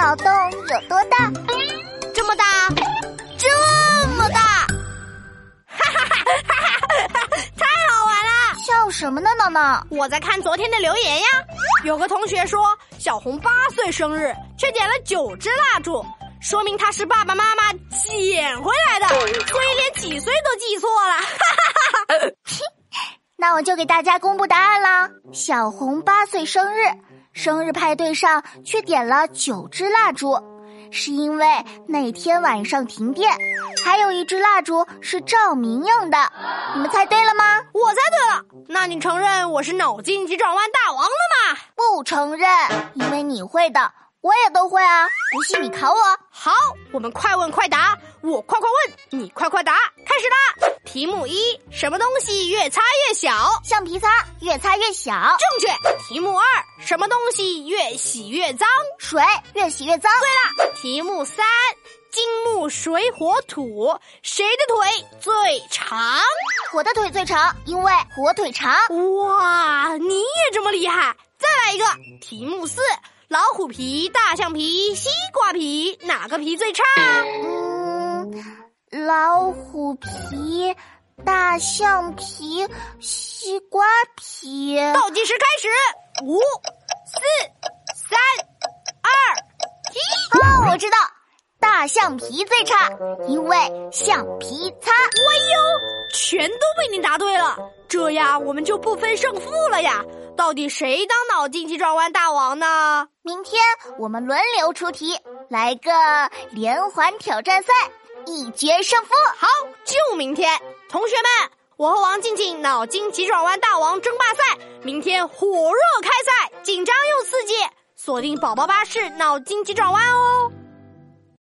脑洞有多大？这么大，这么大！哈哈哈哈哈哈！太好玩了！笑什么呢，闹闹？我在看昨天的留言呀。有个同学说小红八岁生日，却点了九支蜡烛，说明他是爸爸妈妈捡回来的，所以连几岁都记错了。哈哈哈哈！那我就给大家公布答案啦。小红八岁生日，生日派对上却点了九支蜡烛，是因为那天晚上停电，还有一支蜡烛是照明用的。你们猜对了吗？我猜对了。那你承认我是脑筋急转弯大王了吗？不承认，因为你会的，我也都会啊。不信你考我。好，我们快问快答，我快快问，你快快答，开始啦。题目一：什么东西越擦越小？橡皮擦越擦越小。正确。题目二：什么东西越洗越脏？水越洗越脏。对了。题目三：金木水火土，谁的腿最长？我的腿最长，因为火腿肠。哇，你也这么厉害！再来一个。题目四：老虎皮、大象皮、西瓜皮，哪个皮最差？嗯。老虎皮、大象皮、西瓜皮。倒计时开始，五、四、三、二、一。哦，我知道，大象皮最差，因为橡皮擦。哎呦，全都被你答对了，这样我们就不分胜负了呀！到底谁当脑筋急转弯大王呢？明天我们轮流出题，来个连环挑战赛。一决胜负，好，就明天，同学们，我和王静静脑筋急转弯大王争霸赛，明天火热开赛，紧张又刺激，锁定宝宝巴士脑筋急转弯哦。